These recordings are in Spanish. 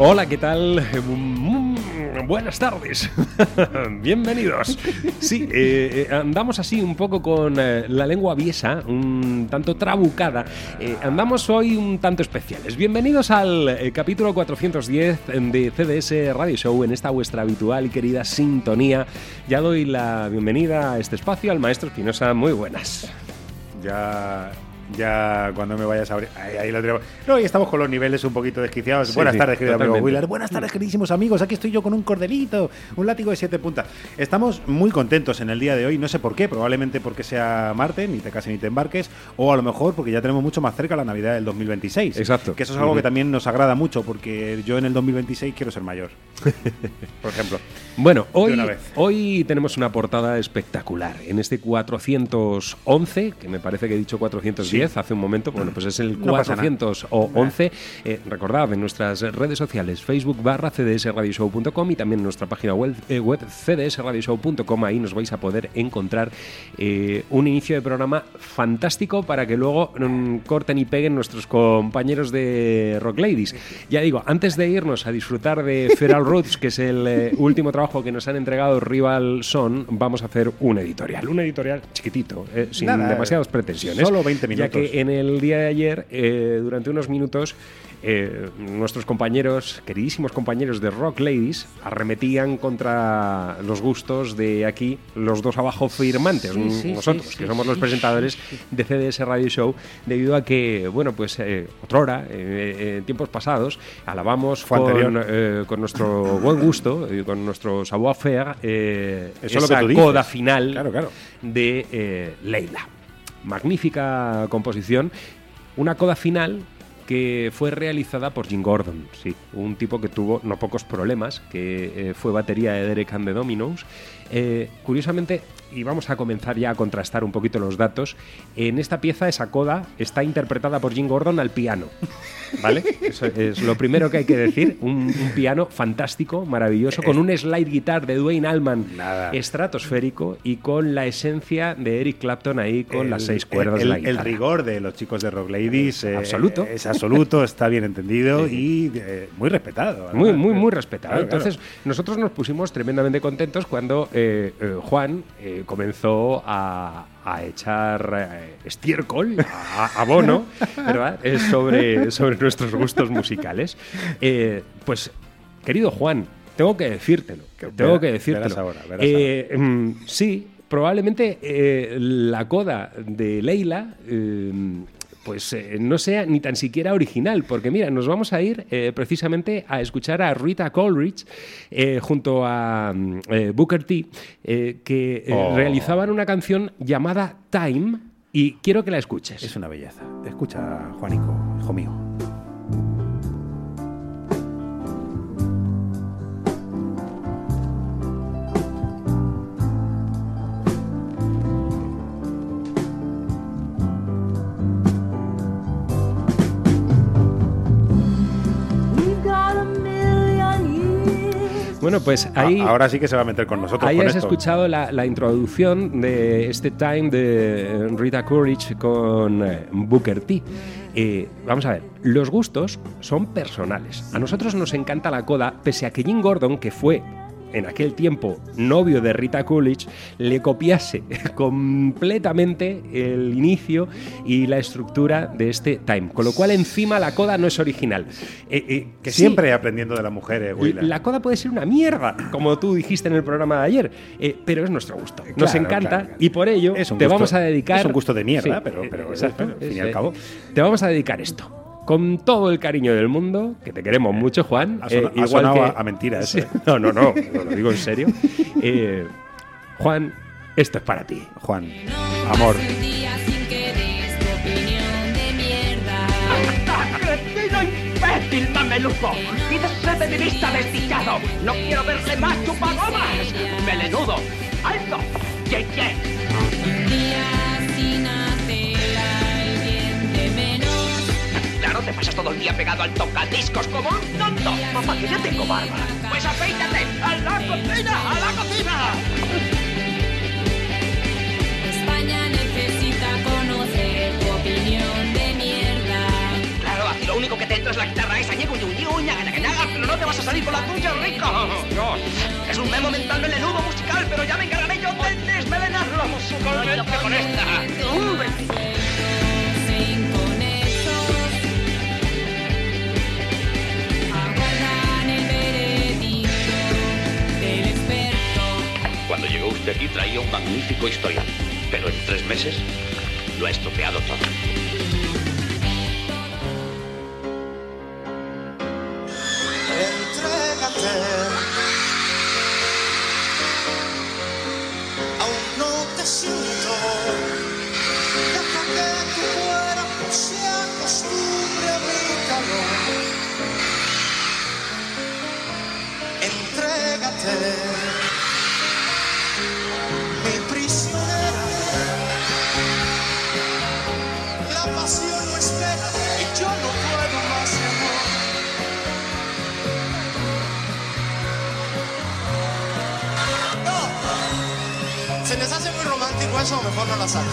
Hola, ¿qué tal? Mm, Buenas tardes. Bienvenidos. Sí, eh, eh, andamos así un poco con eh, la lengua aviesa, un tanto trabucada. Andamos hoy un tanto especiales. Bienvenidos al capítulo 410 de CDS Radio Show en esta vuestra habitual y querida sintonía. Ya doy la bienvenida a este espacio al maestro Espinosa. Muy buenas. Ya, ya cuando me vayas a abrir. Ahí, ahí lo tenemos. No, y estamos con los niveles un poquito desquiciados. Sí, Buenas sí, tardes, querido amigo totalmente. Willard. Buenas tardes, queridísimos amigos. Aquí estoy yo con un cordelito, un látigo de siete puntas. Estamos muy contentos en el día de hoy. No sé por qué. Probablemente porque sea Marte, ni te cases ni te embarques. O a lo mejor porque ya tenemos mucho más cerca la Navidad del 2026. Exacto. Que eso es algo que también nos agrada mucho porque yo en el 2026 quiero ser mayor. por ejemplo. Bueno, hoy, una vez. hoy tenemos una portada espectacular. En este 411, que me parece que he dicho 410 hace un momento, bueno, pues es el No pasa nada. 411. Eh, recordad en nuestras redes sociales, Facebook barra cdsradioshow.com y también en nuestra página web, eh, web cdsradioshow.com. Ahí nos vais a poder encontrar eh, un inicio de programa fantástico para que luego mm, corten y peguen nuestros compañeros de Rock Ladies. Ya digo, antes de irnos a disfrutar de Feral Roots, que es el eh, último trabajo que nos han entregado Rival Son, vamos a hacer un editorial. Un editorial chiquitito, eh, sin Nada, demasiadas pretensiones. solo 20 Ya minutos. que en el día de ayer, eh, durante unos minutos, eh, nuestros compañeros, queridísimos compañeros de Rock Ladies, arremetían contra los gustos de aquí los dos abajo firmantes, Sí, sí, nosotros, sí, que somos los presentadores de CDS Radio Show, debido a que, bueno, pues eh, otrora, eh, en tiempos pasados, alabamos con, eh, con nuestro buen gusto y con nuestro savoir-faire eh, lo esa que tú dices. coda final Claro, claro. de eh, Leila. Magnífica composición. Una coda final que fue realizada por Jim Gordon, sí, un tipo que tuvo no pocos problemas, que eh, fue batería de Derek and the Dominos. Eh, curiosamente, y vamos a comenzar ya a contrastar un poquito los datos, en esta pieza esa coda está interpretada por Jim Gordon al piano. ¿Vale? Eso es lo primero que hay que decir. Un, un piano fantástico, maravilloso, con un slide guitar de Dwayne Allman Nada. estratosférico y con la esencia de Eric Clapton ahí con El- las seis cuerdas el, de la el rigor de los chicos de Rock Ladies eh, Absoluto. es absoluto, está bien entendido y eh, muy respetado. Muy, muy, muy respetado. Claro, claro. Entonces, nosotros nos pusimos tremendamente contentos cuando eh, eh, Juan eh, comenzó a, a echar estiércol, a, abono, ¿verdad? Sobre, sobre nuestros gustos musicales. Pues, querido Juan, tengo que decírtelo. Tengo que decírtelo. verás ahora, verás Eh, mm, sí, probablemente la coda de Leila. Pues eh, no sea ni tan siquiera original, porque mira, nos vamos a ir eh, precisamente a escuchar a Rita Coleridge eh, junto a mm, Booker T, que Oh. realizaban una canción llamada Time y quiero que la escuches. Es una belleza. Escucha, Juanico, hijo mío. Bueno, pues ahí... A- Ahora sí que se va a meter con nosotros. Ahí con has esto. escuchado la, la introducción de este time de Rita Coolidge con eh, Booker T. Eh, vamos a ver, los gustos son personales. A nosotros nos encanta la coda, pese a que Jim Gordon, que fue en aquel tiempo novio de Rita Coolidge, le copiase completamente el inicio y la estructura de este time. Con lo cual, encima, la coda no es original. Eh, eh, Que sí, siempre aprendiendo de las mujeres, Willa. la coda puede ser una mierda, como tú dijiste en el programa de ayer, eh, pero es nuestro gusto. Nos encanta claro, claro. y por ello te gusto- vamos a dedicar. es un gusto de mierda, Sí, pero- eh, pero exacto, al fin y al eh, cabo. Te vamos a dedicar esto. Con todo el cariño del mundo, que te queremos mucho, Juan. Ha sona- ha sonado a- a mentira eso, eh. No, no, no, no, lo digo en serio. Eh, Juan, esto es para ti. Juan, amor. Que des tu opinión de mierda. ¡Cretino imbécil, mameluco! ¡Quítese de mi vista, desdichado! ¡No quiero verle más chupagomas! ¡Melenudo! ¡Alto! ¡Ye, ye! Claro, te pasas todo el día pegado al tocadiscos como un tonto. Papá, que ya tengo barba. Pues afeítate. ¡A la cocina! ¡A la cocina! España necesita conocer tu opinión de mierda. Claro, aquí lo único que te entra es la guitarra esa. Ñaga, ñaga, ñaga, pero no te vas a salir con la tuya, rico. No. Es un memo mental melenudo musical, pero ya me encargaré yo de desmelenarlo musicalmente con esta. ¡Hombre! Usted aquí traía un magnífico historial, pero en tres meses lo ha estropeado todo. Entrégate. Aún no te siento. Deja que tu cuerpo se acostumbre a mi calor. Entrégate. Eso, mejor no la saco.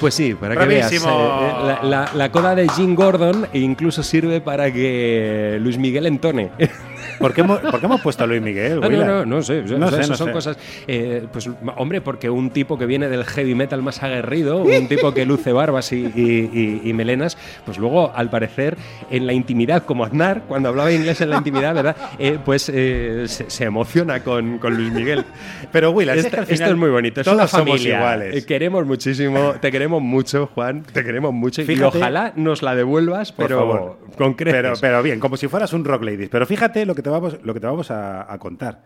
Pues sí, para que veas. Eh, eh, la, la- la coda de Jim Gordon incluso sirve para que Luis Miguel entone. ¿Por qué hemos, por qué hemos puesto a Luis Miguel? Ah, no, no, no sé. No o sea, sé, no son sé. cosas. eh, pues, hombre, porque un tipo que viene del heavy metal más aguerrido, un tipo que luce barbas y, y- y- y melenas, pues luego, al parecer, en la intimidad, como Aznar, cuando hablaba inglés en la intimidad, ¿verdad? Eh, pues eh, se, se emociona con, con Luis Miguel. Pero, Willa, si es Esto, que al esto es muy bonito, es todos una somos familia. iguales. Eh, Queremos muchísimo, te queremos mucho, Juan, te queremos mucho Fíjate- y ojalá nos la devuelvas, Por pero favor. con creces. Pero, pero bien, como si fueras un rock ladies. Pero fíjate lo que te vamos, lo que te vamos a, a contar.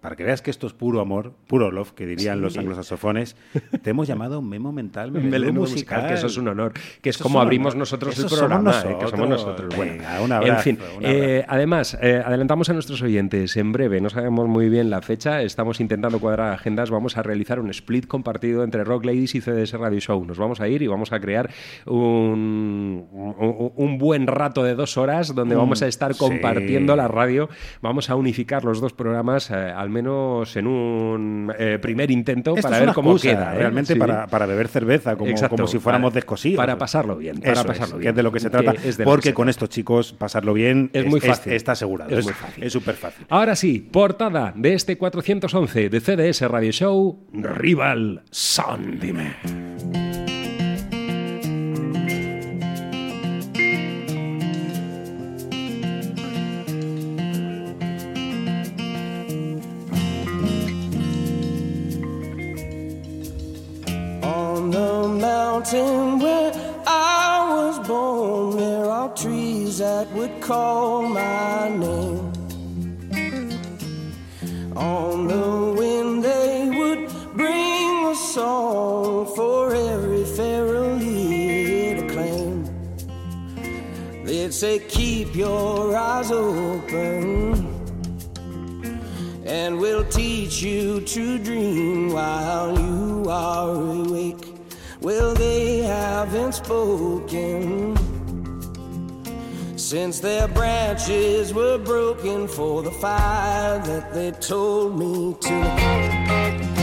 Para que veas que esto es puro amor, puro love, que dirían los anglosajones, te hemos llamado memo mental, Melenudo melenudo musical, musical. que eso es un honor, que es como abrimos honor. nosotros Eso el somos programa, eh, que somos nosotros. Bueno, Venga, un abrazo, en fin, un eh, además, eh, adelantamos a nuestros oyentes, en breve, no sabemos muy bien la fecha, estamos intentando cuadrar agendas, vamos a realizar un split compartido entre Rock Ladies y CDS Radio Show. Nos vamos a ir y vamos a crear un, un, un buen rato de dos horas donde Mm, vamos a estar sí. compartiendo la radio, vamos a unificar los dos programas, eh, al menos en un eh, primer intento, Esto para ver cómo excusa, queda. ¿eh? Realmente Sí. para, para beber cerveza, como, Exacto, como si fuéramos para- descosidos. para pasarlo bien, para Eso es, pasarlo que es de lo que se trata. Que es porque con estos chicos pasarlo bien Es muy fácil. está asegurado. Es Es muy fácil. Es súper fácil. Ahora sí, portada de este 411 de CDS Radio Show, Rival Son. Dime. Mountain where I was born, there are trees that would call my name. On the wind, they would bring a song for every feral to claim. They'd say, Keep your eyes open and we'll teach you to dream while you are awake. Well, they haven't spoken since their branches were broken for the fire that they told me to.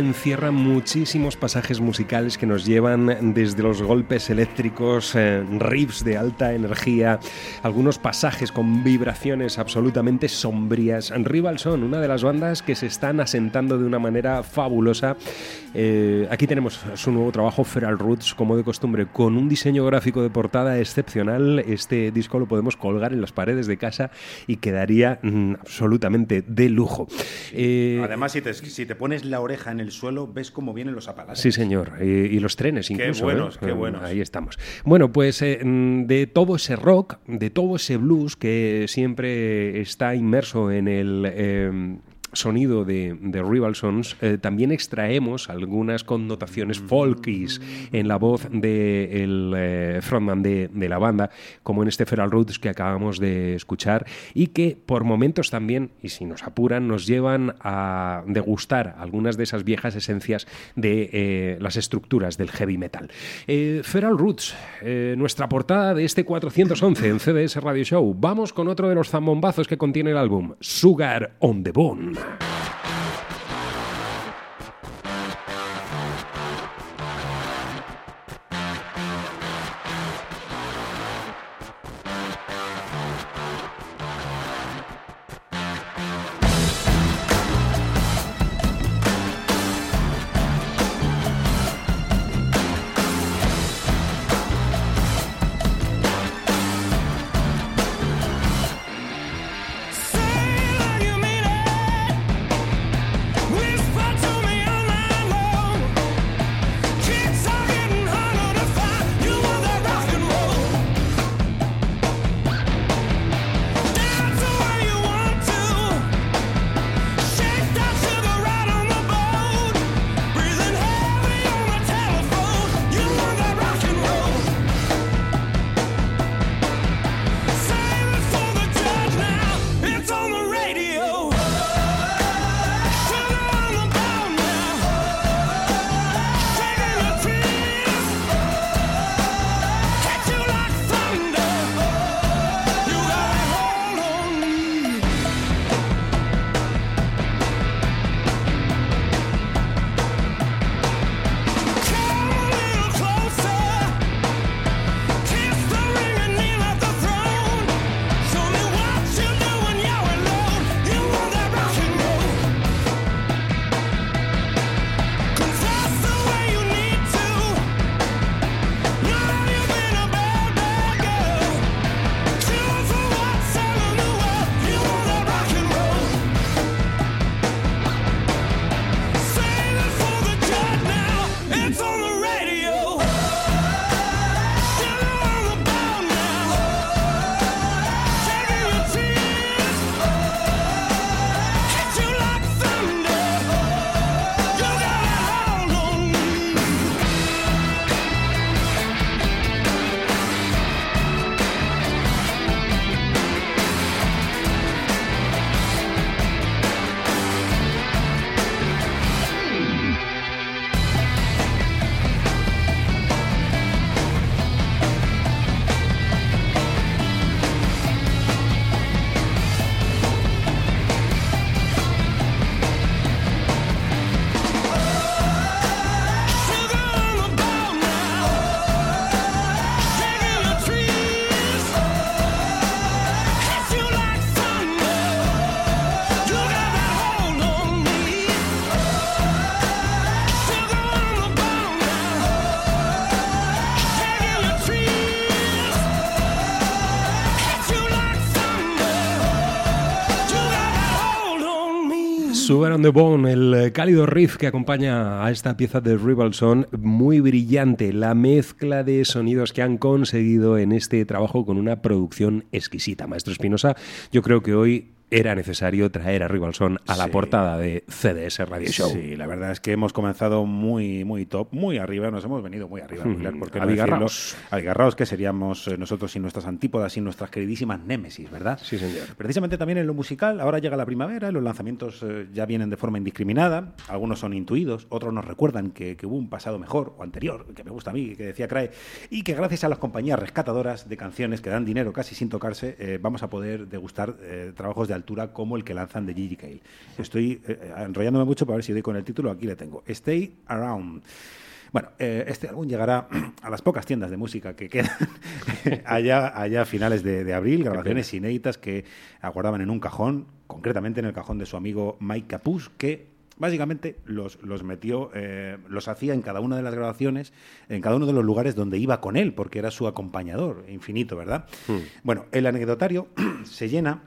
Encierra muchísimos pasajes musicales que nos llevan desde los golpes eléctricos, eh, riffs de alta energía, algunos pasajes con vibraciones absolutamente sombrías. Rival Son, una de las bandas que se están asentando de una manera fabulosa. Eh, aquí tenemos su nuevo trabajo, Feral Roots, como de costumbre, con un diseño gráfico de portada excepcional. Este disco lo podemos colgar en las paredes de casa y quedaría mm, absolutamente de lujo. Eh, Además, si te, si te pones la oreja en el suelo, ves cómo vienen los apalaches. Sí, señor. Y, y los trenes incluso. buenos, ¿eh? qué buenos. Ahí estamos. Bueno, pues eh, mm, de todo ese rock, de todo ese blues que siempre está inmerso en el... eh, sonido de, de Rival Sons, eh, también extraemos algunas connotaciones folkies en la voz del de eh, frontman de, de la banda, como en este Feral Roots que acabamos de escuchar, y que por momentos también, y si nos apuran, nos llevan a degustar algunas de esas viejas esencias de eh, las estructuras del heavy metal. Feral Roots, nuestra portada de este 411 en CDS Radio Show. Vamos con otro de los zambombazos que contiene el álbum, Sugar on the Bone. Sugar Sugar on the Bone, el eh, cálido riff que acompaña a esta pieza de Rivalson, muy brillante, la mezcla de sonidos que han conseguido en este trabajo con una producción exquisita. Maestro Espinosa, yo creo que hoy era necesario traer a Rivalson a la Sí. portada de CDS Radio Show. Sí, la verdad es que hemos comenzado muy, muy top, muy arriba, nos hemos venido muy arriba, Mm, Miller, ¿por qué no abigarraos. Abigarraos, que seríamos eh, nosotros sin nuestras antípodas, sin nuestras queridísimas némesis, ¿verdad? Sí, señor. Precisamente también en lo musical, ahora llega la primavera, los lanzamientos eh, ya vienen de forma indiscriminada, algunos son intuidos, otros nos recuerdan que, que hubo un pasado mejor o anterior, que me gusta a mí, que decía Crae, y que gracias a las compañías rescatadoras de canciones que dan dinero casi sin tocarse, eh, vamos a poder degustar eh, trabajos de altura como el que lanzan de Gigi Cale. Estoy eh, enrollándome mucho para ver si doy con el título, aquí le tengo. Stay Around. Bueno, eh, este álbum llegará a las pocas tiendas de música que quedan allá, allá a finales de, de abril, grabaciones inéditas que aguardaban en un cajón, concretamente en el cajón de su amigo Mike Capus, que básicamente los, los metió, eh, los hacía en cada una de las grabaciones, en cada uno de los lugares donde iba con él, porque era su acompañador infinito, ¿verdad? Bueno, el anecdotario se llena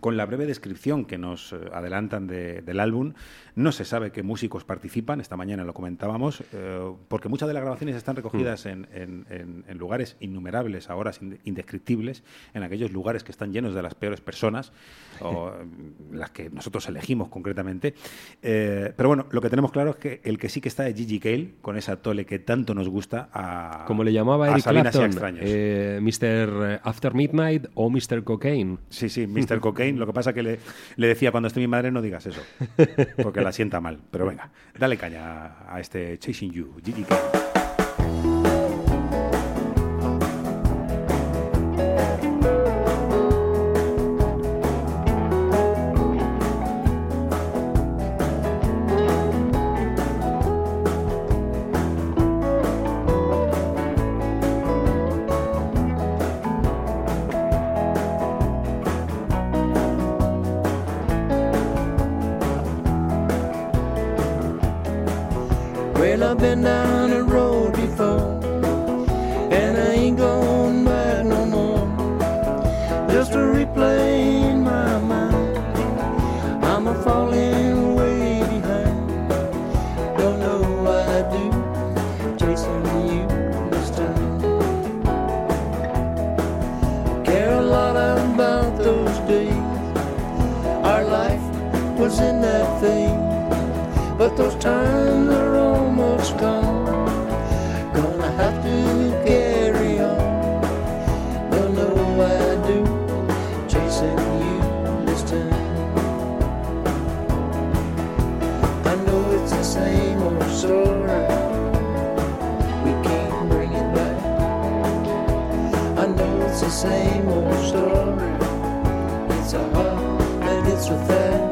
con la breve descripción que nos eh, adelantan de- del álbum, no se sabe qué músicos participan, esta mañana lo comentábamos, eh, porque muchas de las grabaciones están recogidas en, en- en- en lugares innumerables, a horas inde- indescriptibles, en aquellos lugares que están llenos de las peores personas, o mm, las que nosotros elegimos concretamente. Eh, pero bueno, lo que tenemos claro es que el que sí que está es Gigi Cale, con esa tole que tanto nos gusta a Como le llamaba a Eric Clapton, eh, Mr. After Midnight o Mr. Cocaine. Sí, sí, Mr. Cocaine. Lo que pasa que le, le decía cuando esté mi madre no digas eso, porque la sienta mal. Pero venga, dale caña a, este Chasing You, Gigi Cale. Well, I've been down the road before, and I ain't going back no more. Just to replay in my mind, I'm a falling way behind. Don't know what I do, chasing you this time. Care a lot about those days. Our life was in that thing, But those times are same old story. It's a hug, and it's a fast.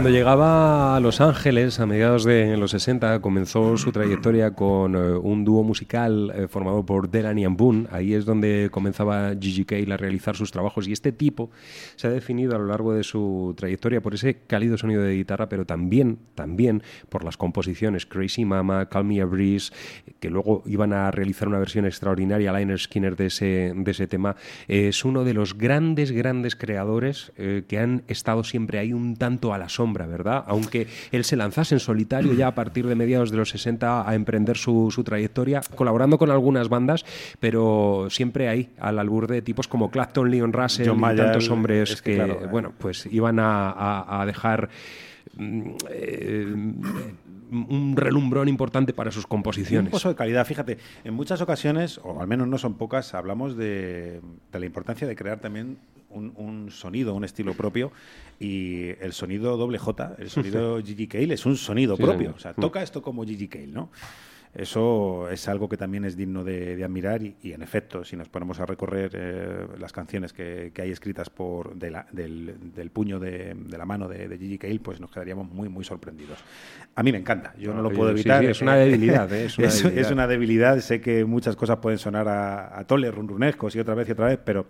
Cuando llegaba a Los Ángeles a mediados de los 60 comenzó su trayectoria con eh, un dúo musical eh, formado por Delaney and Boone. Ahí es donde comenzaba Gigi Cale a realizar sus trabajos y este tipo se ha definido a lo largo de su trayectoria por ese cálido sonido de guitarra, pero también, también por las composiciones Crazy Mama, Call Me a Breeze, que luego iban a realizar una versión extraordinaria, Liner Skinner, de ese, de ese tema. Es uno de los grandes, grandes creadores eh, que han estado siempre ahí un tanto a la sombra, ¿verdad? Aunque él se lanzase en solitario ya a partir de mediados de los 60 a emprender su, su trayectoria, colaborando con algunas bandas, pero siempre ahí, al albur de tipos como Clapton, Leon Russell John y tantos hombres es que, que, claro, eh. bueno, pues iban a, a- a dejar eh, un relumbrón importante para sus Y un composiciones. pozo de calidad. Fíjate, en muchas ocasiones, o al menos no son pocas, hablamos de, de la importancia de crear también un, un sonido, un estilo propio. Y el sonido doble J, el sonido Gigi Cale, es un sonido Sí, propio. señor. O sea, Mm. toca esto como Gigi Cale, ¿no? Eso es algo que también es digno de, de admirar y, y, en efecto, si nos ponemos a recorrer eh, las canciones que, que hay escritas por de la- del, del puño de, de la mano de, Gigi Cale, pues nos quedaríamos muy, muy sorprendidos. A mí me encanta, yo no lo puedo evitar. sí, es una debilidad, ¿eh? Es una es, debilidad. es una debilidad. Sé que muchas cosas pueden sonar a, a tole, runrunescos y otra vez y otra vez, pero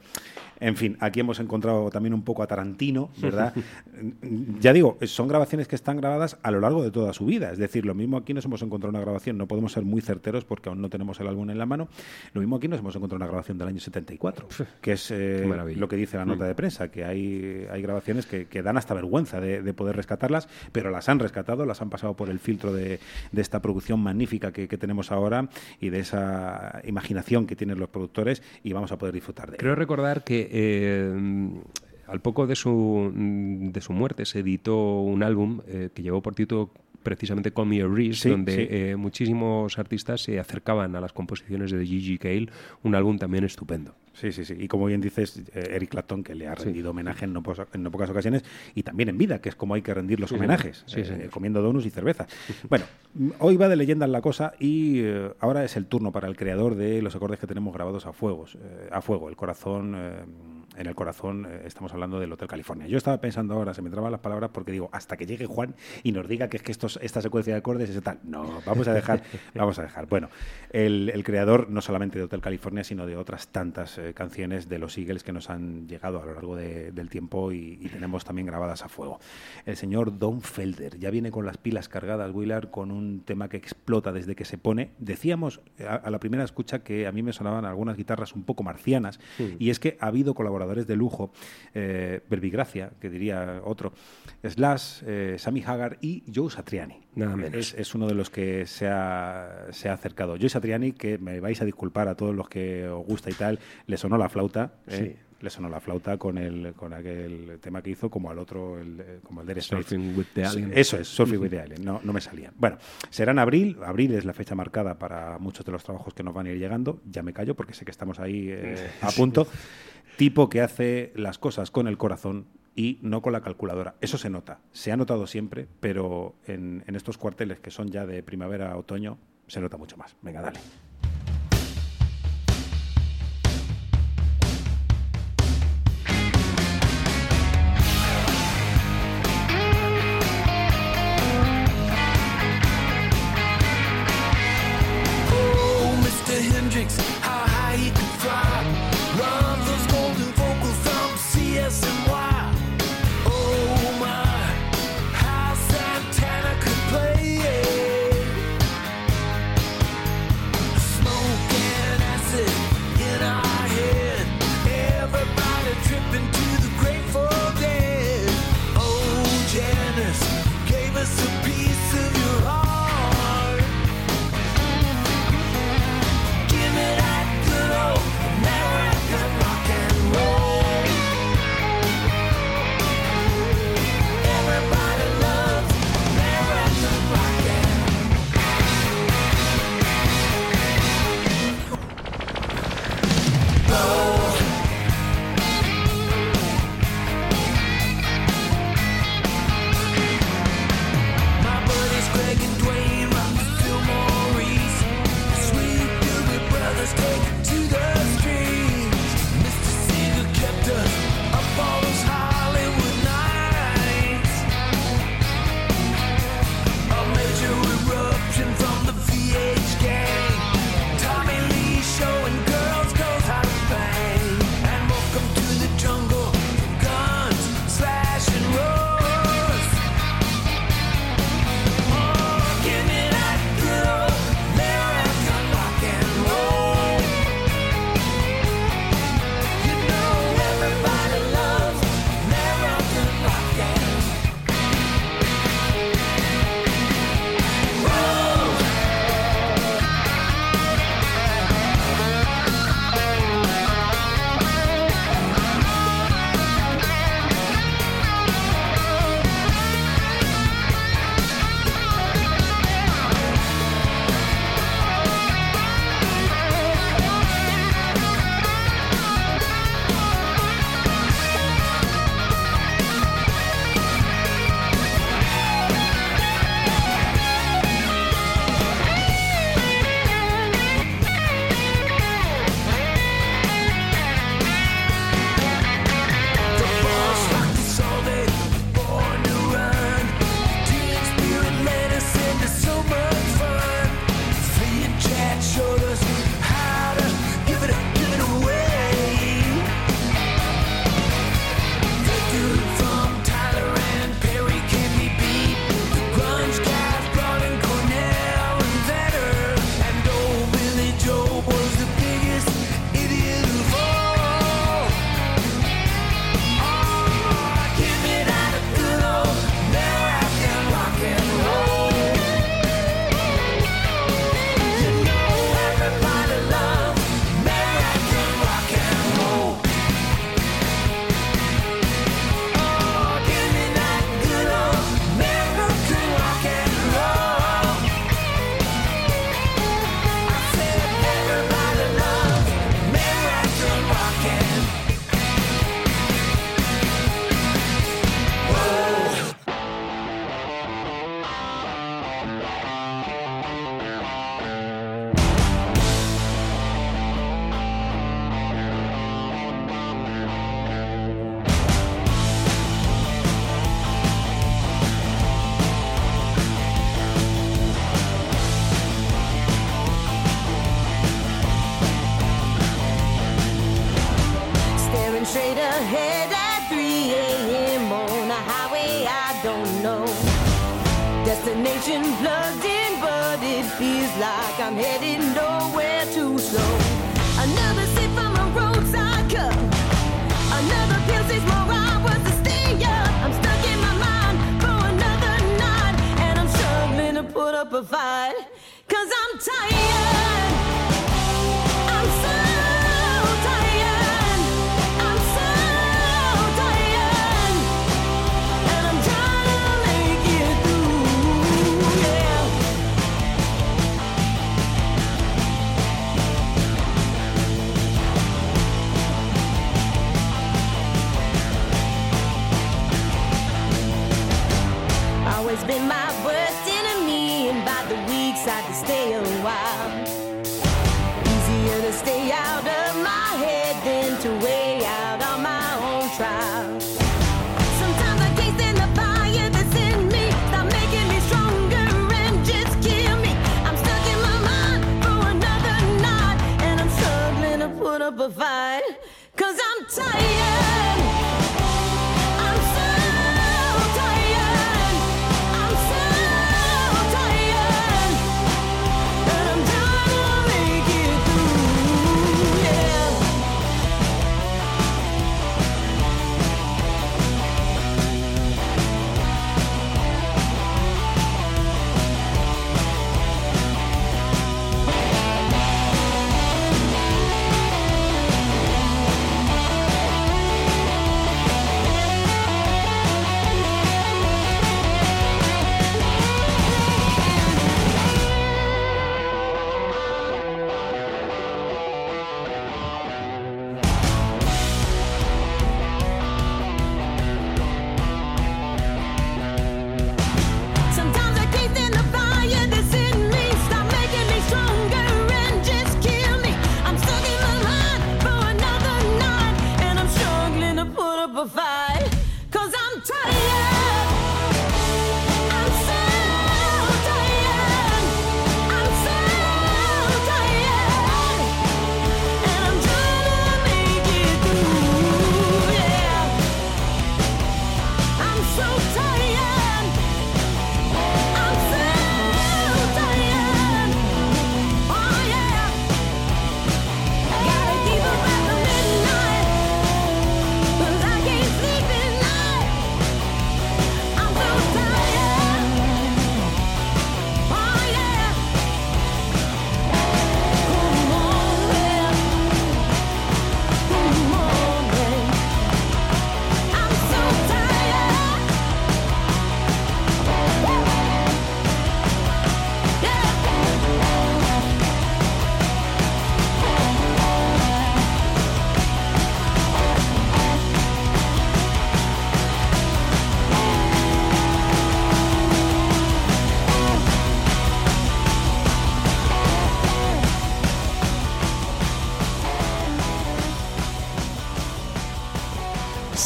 en fin, aquí hemos encontrado también un poco a Tarantino, ¿verdad? ya digo, son grabaciones que están grabadas a lo largo de toda su vida. Es decir, lo mismo aquí nos hemos encontrado una grabación, no podemos ser muy certeros porque aún no tenemos el álbum en la mano. Lo mismo aquí nos hemos encontrado una grabación del año 74, que es eh, lo que dice la nota de prensa, que hay, hay grabaciones que, que dan hasta vergüenza de, de poder rescatarlas, pero las han rescatado, las han pasado por el filtro de, de esta producción magnífica que, que tenemos ahora y de esa imaginación que tienen los productores y vamos a poder disfrutar de. Creo recordar que eh, al poco de su, de su muerte se editó un álbum eh, que llevó por título precisamente Call Me a Breeze, Sí, donde sí. eh, muchísimos artistas se acercaban a las composiciones de Gigi Cale, un álbum también estupendo. Sí, sí, sí. Y como bien dices, eh, Eric Clapton, que le ha rendido homenaje en no, pos- en no pocas ocasiones, y también en vida, que es como hay que rendir los homenajes, eh, comiendo donuts y cerveza. Bueno, mm, hoy va de leyendas la cosa y eh, ahora es el turno para el creador de los acordes que tenemos grabados a, fuegos, a fuego. El corazón, en el corazón, eh, estamos hablando del Hotel California. Yo estaba pensando ahora, se me traban las palabras porque digo, hasta que llegue Juan y nos diga que es que estos, esta secuencia de acordes es tal. No, vamos a dejar, vamos a dejar. Bueno, el, el creador no solamente de Hotel California, sino de otras tantas eh, canciones de los Eagles que nos han llegado a lo largo de- del tiempo y, y tenemos también grabadas a fuego. El señor Don Felder ya viene con las pilas cargadas, Willard, con un tema que explota desde que se pone. Decíamos eh, a, a la primera escucha que a mí me sonaban algunas guitarras un poco marcianas y es que ha habido colaboradores de lujo, eh, Verbigracia, que diría otro, Slash, eh, Sammy Hagar y Joe Satriani. Nada menos. Es, es uno de los que se ha, se ha acercado. Satriani, que me vais a disculpar a todos los que os gusta y tal, le sonó la flauta. ¿eh? Le sonó la flauta con el con aquel tema que hizo, como al otro, el, eh, como el de Surfing with the Alien. Eso es, Surfing with the Alien. No, no me salía. Bueno, será en abril. Abril es la fecha marcada para muchos de los trabajos que nos van a ir llegando. Ya me callo porque sé que estamos ahí eh, a punto. Tipo que hace las cosas con el corazón y no con la calculadora. Eso se nota. Se ha notado siempre, pero en, estos cuarteles que son ya de primavera a otoño, se nota mucho más. Venga, dale.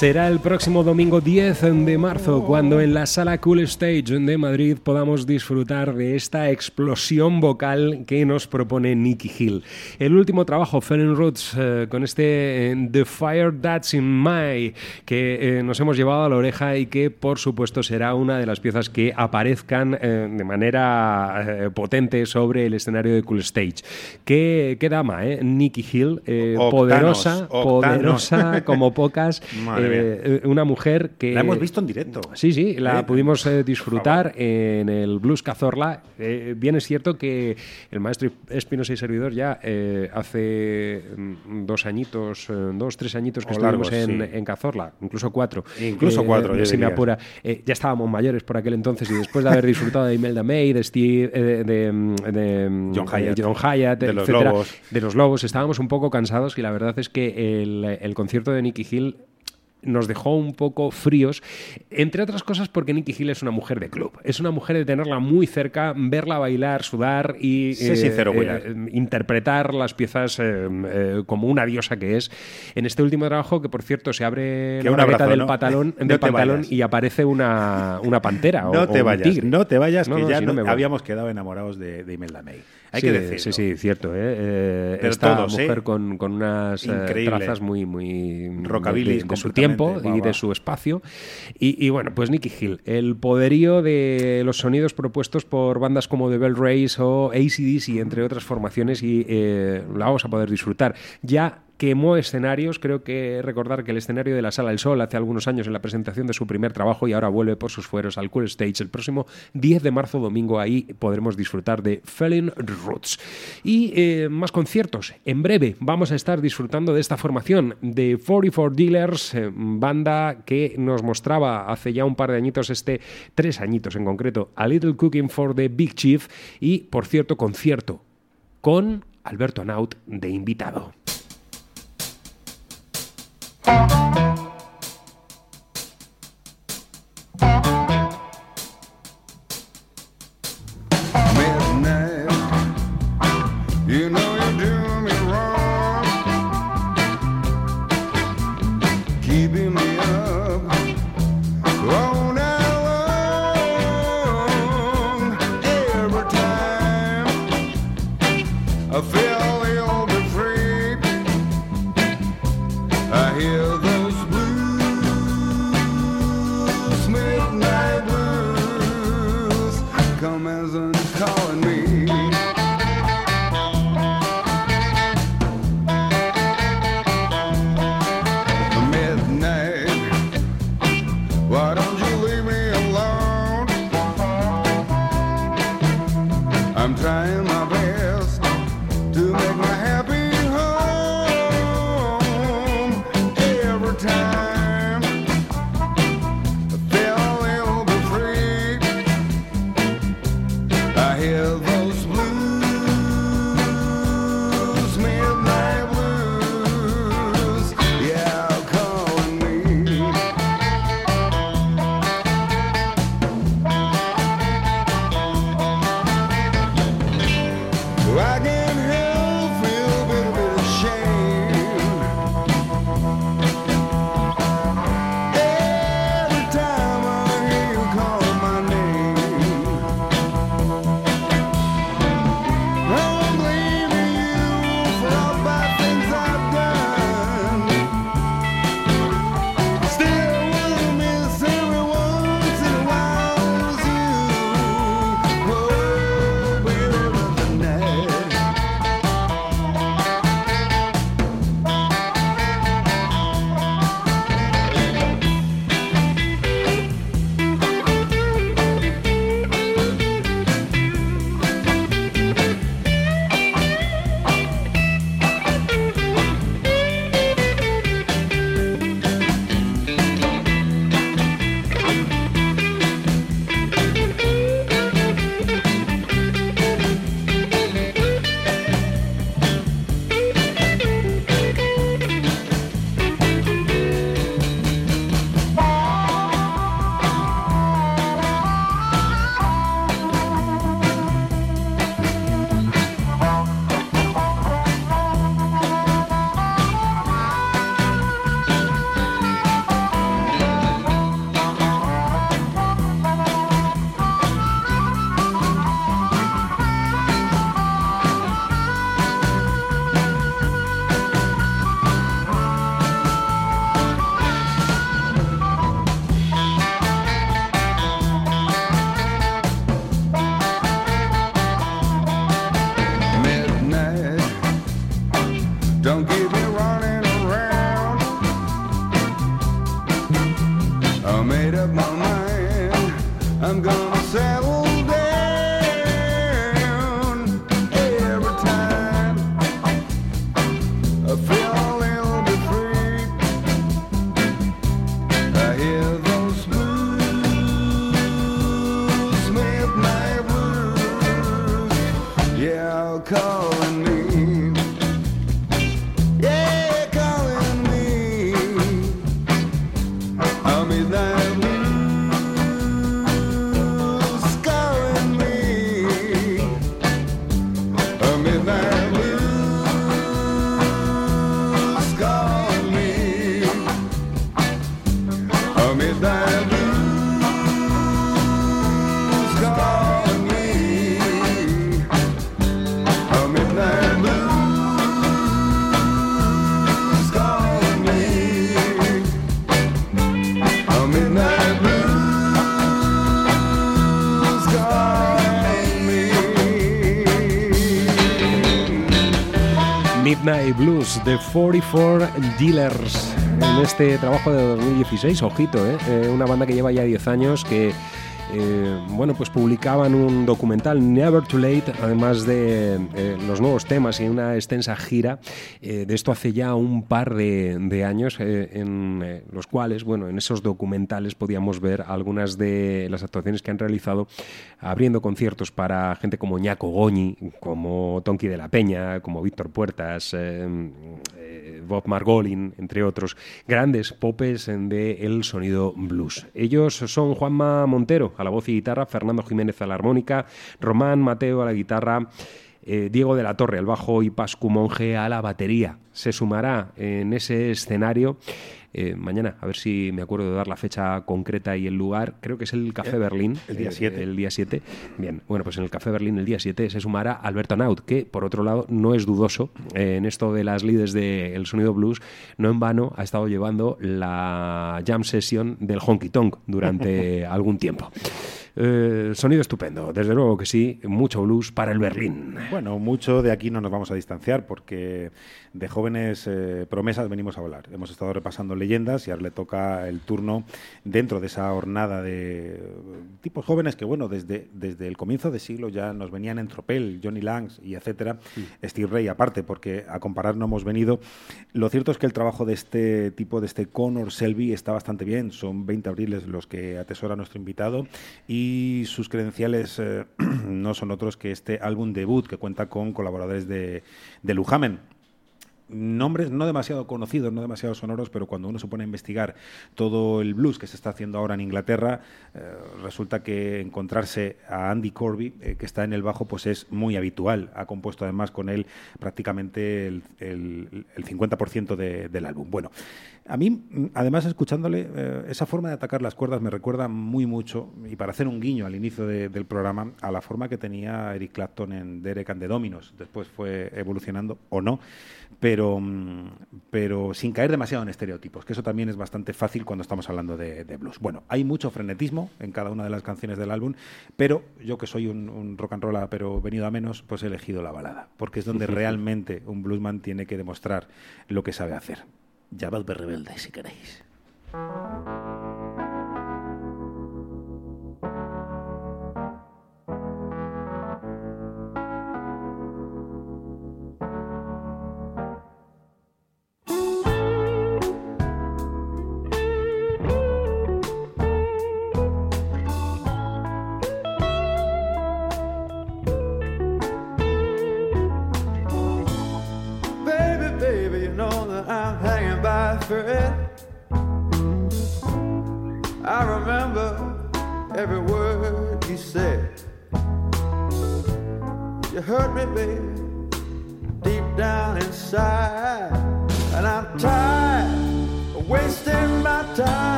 Será el próximo domingo 10 de marzo cuando en la sala Cool Stage de Madrid podamos disfrutar de esta explosión vocal que nos propone Nicky Hill. El último trabajo, Feren Roots, eh, con este eh, The Fire That's in My, que eh, nos hemos llevado a la oreja y que por supuesto será una de las piezas que aparezcan de manera potente sobre el escenario de Cool Stage. Qué, qué dama, ¿eh? Nicky Hill, Octanos, poderosa, octanos. poderosa como pocas. Madre eh, una mujer que... La hemos visto en directo. Sí, sí, la Eh, pudimos eh, disfrutar en el Blues Cazorla. Eh, bien es cierto que el maestro Espinosa y servidor ya eh, hace mm, dos añitos, dos, tres añitos que O estuvimos largos, en, sí. en Cazorla, incluso cuatro. Incluso cuatro, yo si me apura. Eh, ya estábamos mayores por aquel entonces y después de haber disfrutado de Imelda May, de Steve, eh, de, de, mm, de, mm, John de Hyatt. John Hyatt, De los etcétera, Lobos. de los Lobos, estábamos un poco cansados y la verdad es que el, el concierto de Nicky Hill nos dejó un poco fríos, entre otras cosas porque Nicky Hill es una mujer de club, es una mujer de tenerla muy cerca, verla bailar, sudar y sincero, Willard. interpretar las piezas eh, eh, como una diosa que es. En este último trabajo, que por cierto se abre Que la abrazo, del del pantalón vayas. y aparece una, una pantera No o te un vayas, tigre. no te vayas, que ya si me habíamos quedado enamorados de, de Imelda May. Hay sí, que decirlo. Sí, sí, cierto. ¿eh? Eh, Pero esta todos, ¿eh? mujer con, con unas eh, Increíble. trazas muy, muy Rockabilly de, de- de su tiempo guau, y de su espacio. Y, y bueno, pues Nicky Hill, el poderío de los sonidos propuestos por bandas como The Bell Race o ACDC, entre otras formaciones, y eh, la vamos a poder disfrutar. Ya quemó escenarios. Creo que recordar que el escenario de la Sala del Sol hace algunos años en la presentación de su primer trabajo y ahora vuelve por sus fueros al Cool Stage. El próximo 10 de marzo, domingo, ahí podremos disfrutar de Felling Roots. Y eh, más conciertos. En breve vamos a estar disfrutando de esta formación de 44 Dealers, eh, banda que nos mostraba hace ya un par de añitos, este tres añitos en concreto, A Little Cooking for the Big Chief y, por cierto, concierto con Alberto Naut de invitado. Thank you. De 44 Dealers en este trabajo de 2016. Ojito, ¿eh? Eh, una banda que lleva ya 10 años que. eh, bueno, pues publicaban un documental Never Too Late, además de eh, los nuevos temas y una extensa gira. Eh, de esto hace ya un par de, años, eh, en eh, los cuales, bueno, en esos documentales podíamos ver algunas de las actuaciones que han realizado abriendo conciertos para gente como Ñaco Goñi, como Tonki de la Peña, como Víctor Puertas, Bob Margolin, entre otros, grandes popes de el sonido blues. Ellos son Juanma Montero a la voz y guitarra, Fernando Jiménez a la armónica, Román Mateo a la guitarra, eh, Diego de la Torre al bajo y Pascu Monge a la batería. Se sumará en ese escenario eh, mañana, a ver si me acuerdo de dar la fecha concreta y el lugar. Creo que es el Café Berlín. el día eh, 7. el día 7. Bien, bueno, pues en el Café Berlín el día 7 se sumará Alberto Naut, que por otro lado no es dudoso eh, en esto de las líderes del sonido blues. No en vano ha estado llevando la jam session del honky tonk durante algún tiempo. Eh, sonido estupendo, desde luego que sí, mucho blues para el Berlín. Bueno, mucho de aquí no nos vamos a distanciar porque de jóvenes eh, promesas venimos a hablar. Hemos estado repasando leyendas y ahora le toca el turno dentro de esa hornada de tipos jóvenes que, bueno, desde, desde el comienzo de siglo ya nos venían en tropel, Johnny Langs y etcétera, Steve Ray aparte, porque a comparar no hemos venido. Lo cierto es que el trabajo de este tipo, de este Connor Selby, está bastante bien. Son 20 abriles los que atesora nuestro invitado y sus credenciales eh, no son otros que este álbum debut que cuenta con colaboradores de, de Lujamen. Nombres no demasiado conocidos, no demasiado sonoros, pero cuando uno se pone a investigar todo el blues que se está haciendo ahora en Inglaterra, eh, resulta que encontrarse a Andy Corby, eh, que está en el bajo, pues es muy habitual. Ha compuesto además con él prácticamente el, el- el 50% de- del álbum. Bueno, a mí, mm, además, escuchándole, eh, esa forma de atacar las cuerdas me recuerda muy mucho, y para hacer un guiño al inicio de- del programa, a la forma que tenía Eric Clapton en Derek and the Dominos. Después fue evolucionando o no, pero, mm, pero sin caer demasiado en estereotipos, que eso también es bastante fácil cuando estamos hablando de, de blues. Bueno, hay mucho frenetismo en cada una de las canciones del álbum, pero yo que soy un, un rock and roll pero venido a menos, pues he elegido la balada, porque es donde realmente un bluesman tiene que demostrar lo que sabe hacer. ja va el rebelde, si queréis.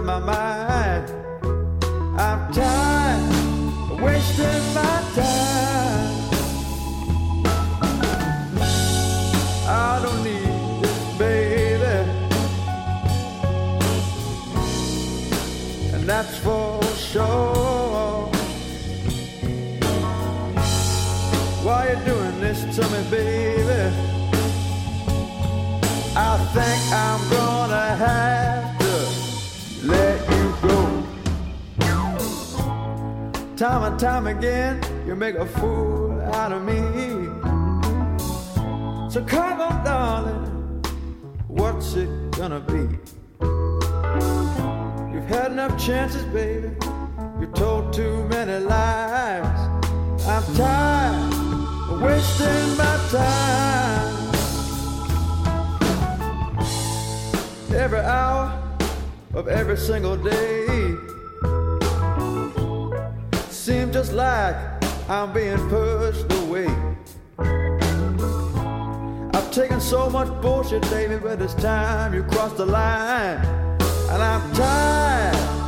With my mind. I'm tired of wasting my time. I don't need this, baby. And that's for sure. Why you doing this to me, baby? I think I'm Time and time again, you make a fool out of me. So come on, darling, what's it gonna be? You've had enough chances, baby. You've told too many lies. I'm tired of wasting my time. Every hour of every single day seems just like I'm being pushed away. I've taken so much bullshit, baby, but it's time you crossed the line. And I'm tired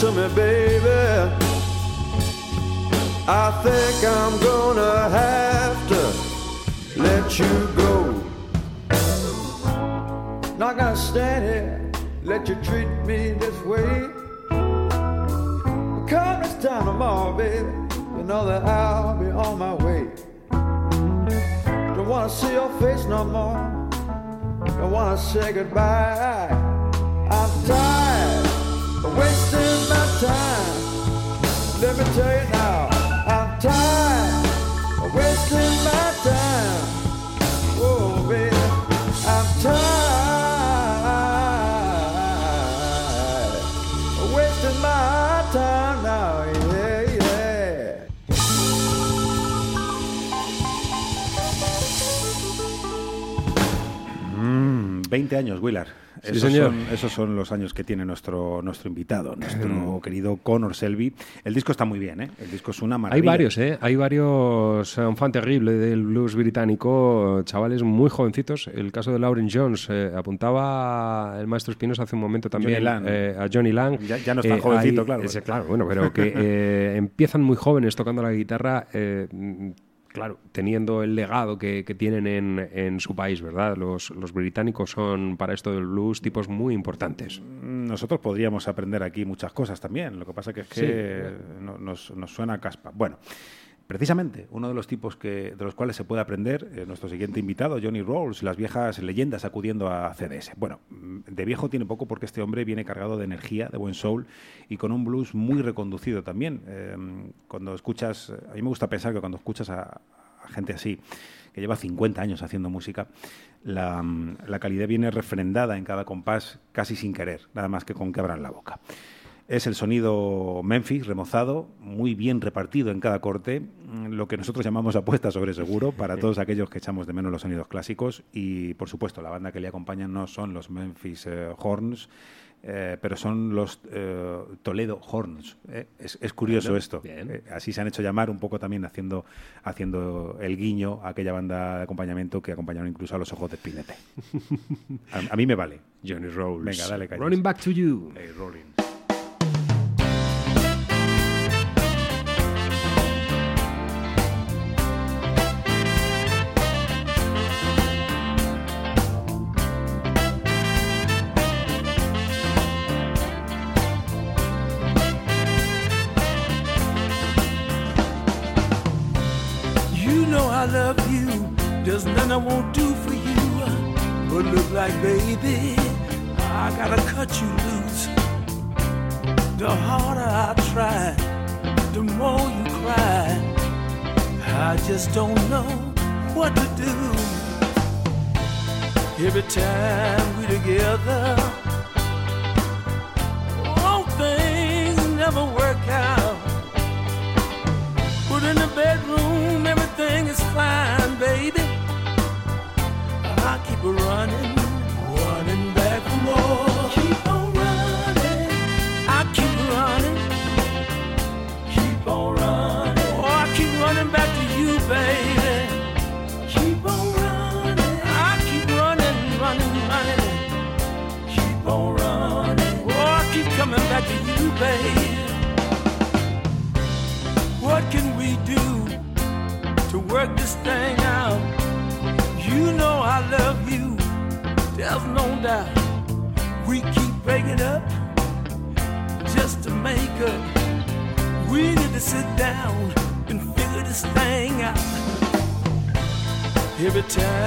to me, baby? I think I'm gonna have to let you go. Not gonna stand here, let you treat me this way. Come this time tomorrow, baby. You know that I'll be on my way. Don't wanna see your face no more. Don't wanna say goodbye. I'm tired time. Let me tell you now, I'm tired wasting my time. Oh, I'm tired wasting my time. Mm, 20 años, Willard. Sí, esos, señor. Son, esos son los años que tiene nuestro, nuestro invitado, nuestro querido Connor Selby. El disco está muy bien, ¿eh? El disco es una maravilla. Hay varios, ¿eh? Hay varios eh, fan terrible del blues británico, chavales muy jovencitos. El caso de Lauren Jones eh, apuntaba el maestro Espinosa hace un momento también Johnny Lang. eh, a Johnny Lang. Ya- ya no es tan jovencito, claro. ese, claro, bueno, pero que empiezan muy jóvenes tocando la guitarra. Claro, teniendo el legado que, que tienen en, en su país, ¿verdad? Los, los británicos son para esto del blues tipos muy importantes. Nosotros podríamos aprender aquí muchas cosas también. Lo que pasa que es que Sí. nos, nos suena a caspa. Bueno, precisamente uno de los tipos que, de los cuales se puede aprender, nuestro siguiente invitado, Johnny Rolls, las viejas leyendas acudiendo a CDS. Bueno, mm, de viejo tiene poco porque este hombre viene cargado de energía, de buen soul y con un blues muy reconducido también. Eh, cuando escuchas, a mí me gusta pensar que cuando escuchas a, gente así, que lleva 50 años haciendo música, mm, la calidad viene refrendada en cada compás casi sin querer, nada más que con que abran la boca. Es el sonido Memphis remozado, muy bien repartido en cada corte, mm, lo que nosotros llamamos apuesta sobre seguro para todos aquellos que echamos de menos los sonidos clásicos y por supuesto la banda que le acompaña no son los Memphis eh, Horns, eh, pero son los eh, Toledo Horns. eh. Es, es curioso Bueno, esto. así se han hecho llamar un poco también haciendo, haciendo el guiño a aquella banda de acompañamiento que acompañaron incluso a los ojos de Spinete. a, a mí me vale. Johnny Rolls. Venga, dale. Running back to you. Hey, rolling. Love you. There's nothing I won't do for you. But look like, baby, I gotta cut you loose. The harder I try, the more you cry. I just don't know what to do. Every time we're together, oh, things never work out. But in the bedroom, fine, baby. I keep running, running turn.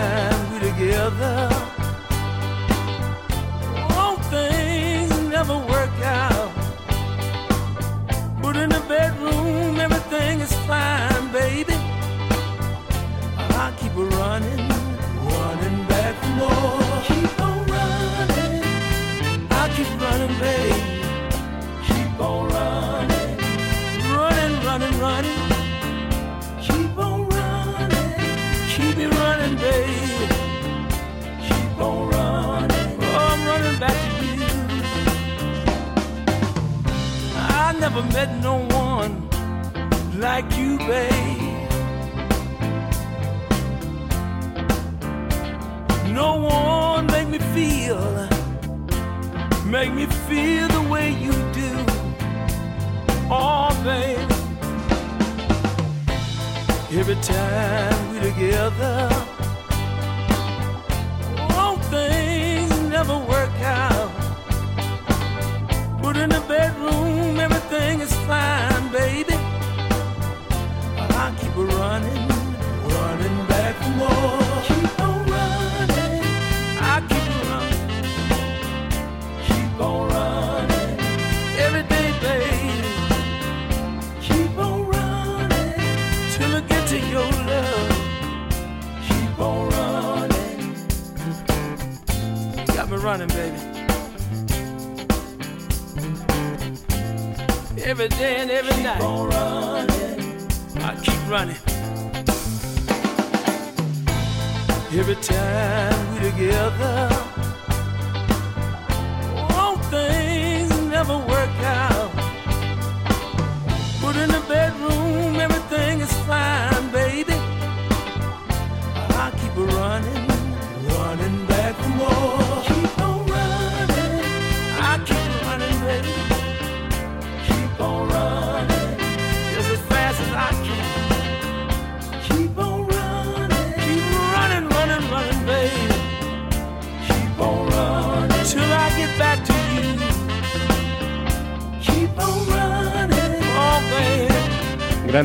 And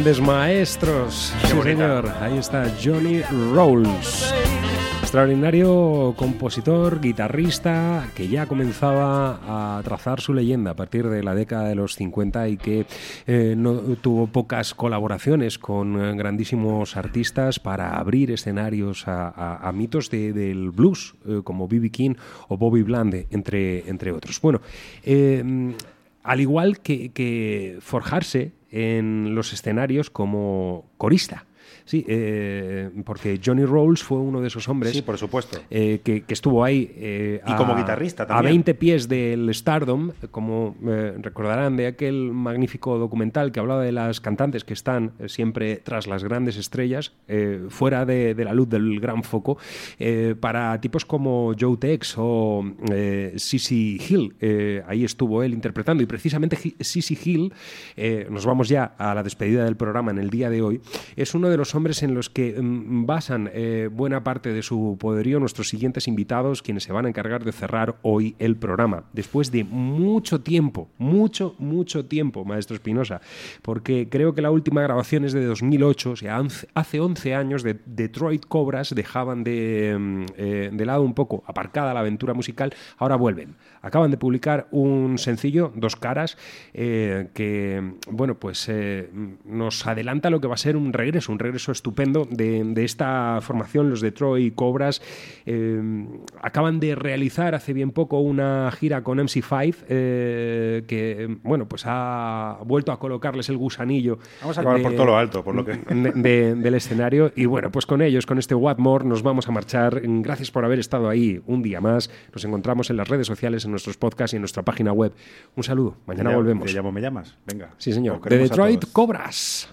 Grandes maestros. Qué sí, bonita. señor. Ahí está Johnny Rolls. Extraordinario compositor, guitarrista, que ya comenzaba a trazar su leyenda a partir de la década de los 50 y que eh, no, tuvo pocas colaboraciones con grandísimos artistas para abrir escenarios a, a- a mitos de- del blues, eh, como B.B. King o Bobby Blande, entre, entre otros. Bueno, eh, al igual que, que forjarse en los escenarios como corista. Sí, eh, porque Johnny Rolls fue uno de esos hombres Sí, por supuesto. eh, que, que estuvo ahí eh, Y como guitarrista a también. 20 pies del Stardom, como eh, recordarán de aquel magnífico documental que hablaba de las cantantes que están siempre tras las grandes estrellas, fuera de, de la luz del gran foco, para tipos como Joe Tex o Sissy Hill. eh, ahí estuvo él interpretando y precisamente Sissy Hill, eh, nos vamos ya a la despedida del programa en el día de hoy, es uno de los hombres en los que mm, basan eh, buena parte de su poderío nuestros siguientes invitados, quienes se van a encargar de cerrar hoy el programa. Después de mucho tiempo, mucho, mucho tiempo, maestro Espinosa, porque creo que la última grabación es de 2008, o sea, hace 11 años de Detroit Cobras dejaban de, mm, eh, de lado un poco aparcada la aventura musical, ahora vuelven. Acaban de publicar un sencillo, Dos Caras, eh, que, bueno, pues eh, nos adelanta lo que va a ser un regreso, un regreso estupendo de, de esta formación, los Detroit Cobras. Eh, acaban de realizar hace bien poco una gira con MC5, eh, que, bueno, pues ha vuelto a colocarles el gusanillo. Vamos a acabar por todo lo alto, por lo que- de- de- del escenario. Y bueno, pues con ellos, con este What More, nos vamos a marchar. Gracias por haber estado ahí un día más. Nos encontramos en las redes sociales, en nuestros podcasts y en nuestra página web. Un saludo. Mañana llamo- volvemos. Te llamo, me llamas. Venga. Sí, señor. De Detroit. Cobras.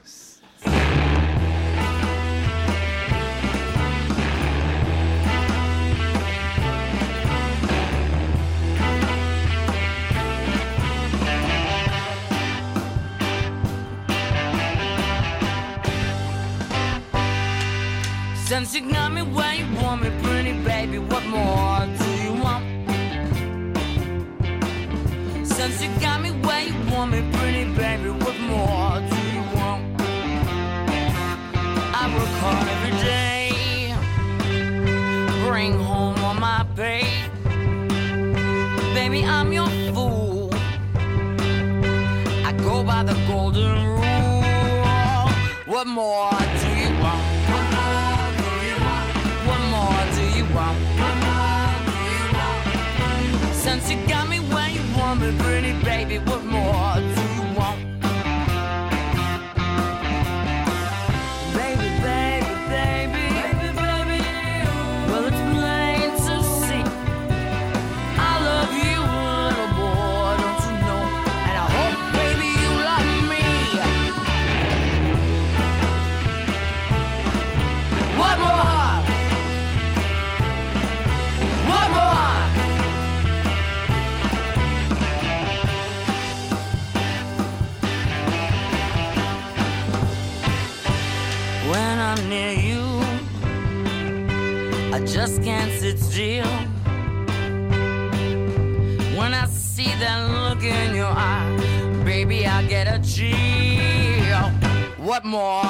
Since you Since you got me where you want me, pretty baby, what more do you want? I work hard every day, bring home all my pay. Baby, I'm your fool. I go by the golden rule. What more still. When I see that look in your eye, baby, I get a chill. What more